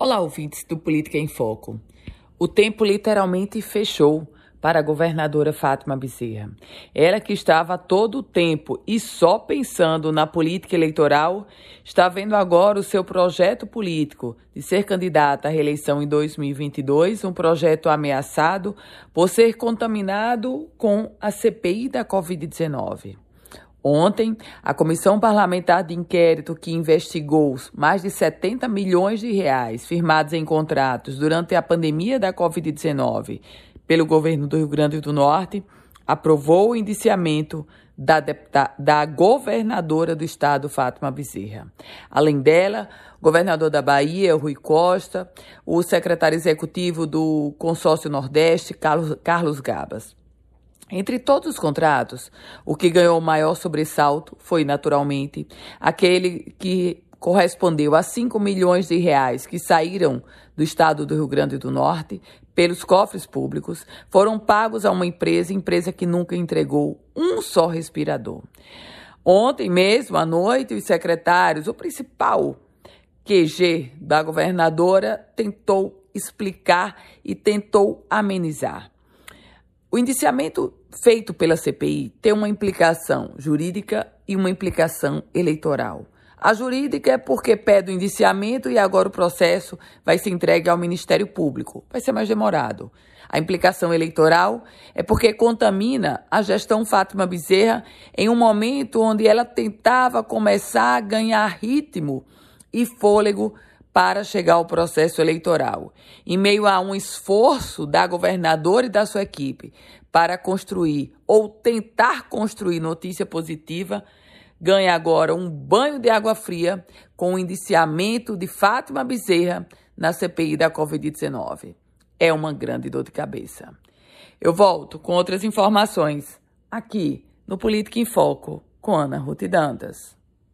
Olá, ouvintes do Política em Foco. O tempo literalmente fechou para a governadora Fátima Bezerra. Ela que estava todo o tempo e só pensando na política eleitoral, está vendo agora o seu projeto político de ser candidata à reeleição em 2022, um projeto ameaçado por ser contaminado com a CPI da Covid-19. Ontem, a Comissão Parlamentar de Inquérito que investigou mais de 70 milhões de reais firmados em contratos durante a pandemia da Covid-19 pelo governo do Rio Grande do Norte aprovou o indiciamento da, da governadora do estado, Fátima Bezerra. Além dela, governador da Bahia, Rui Costa, o secretário executivo do Consórcio Nordeste, Carlos, Carlos Gabas. Entre todos os contratos, o que ganhou o maior sobressalto foi, naturalmente, aquele que correspondeu a 5 milhões de reais que saíram do estado do Rio Grande do Norte pelos cofres públicos, foram pagos a uma empresa, empresa que nunca entregou um só respirador. Ontem mesmo, à noite, os secretários, o principal QG da governadora, tentou explicar e tentou amenizar. O indiciamento feito pela CPI tem uma implicação jurídica e uma implicação eleitoral. A jurídica é porque pede o indiciamento e agora o processo vai ser entregue ao Ministério Público. Vai ser mais demorado. A implicação eleitoral é porque contamina a gestão Fátima Bezerra em um momento onde ela tentava começar a ganhar ritmo e fôlego para chegar ao processo eleitoral. Em meio a um esforço da governadora e da sua equipe para construir ou tentar construir notícia positiva, ganha agora um banho de água fria com o indiciamento de Fátima Bezerra na CPI da Covid-19. É uma grande dor de cabeça. Eu volto com outras informações aqui no Política em Foco com Ana Ruth Dantas.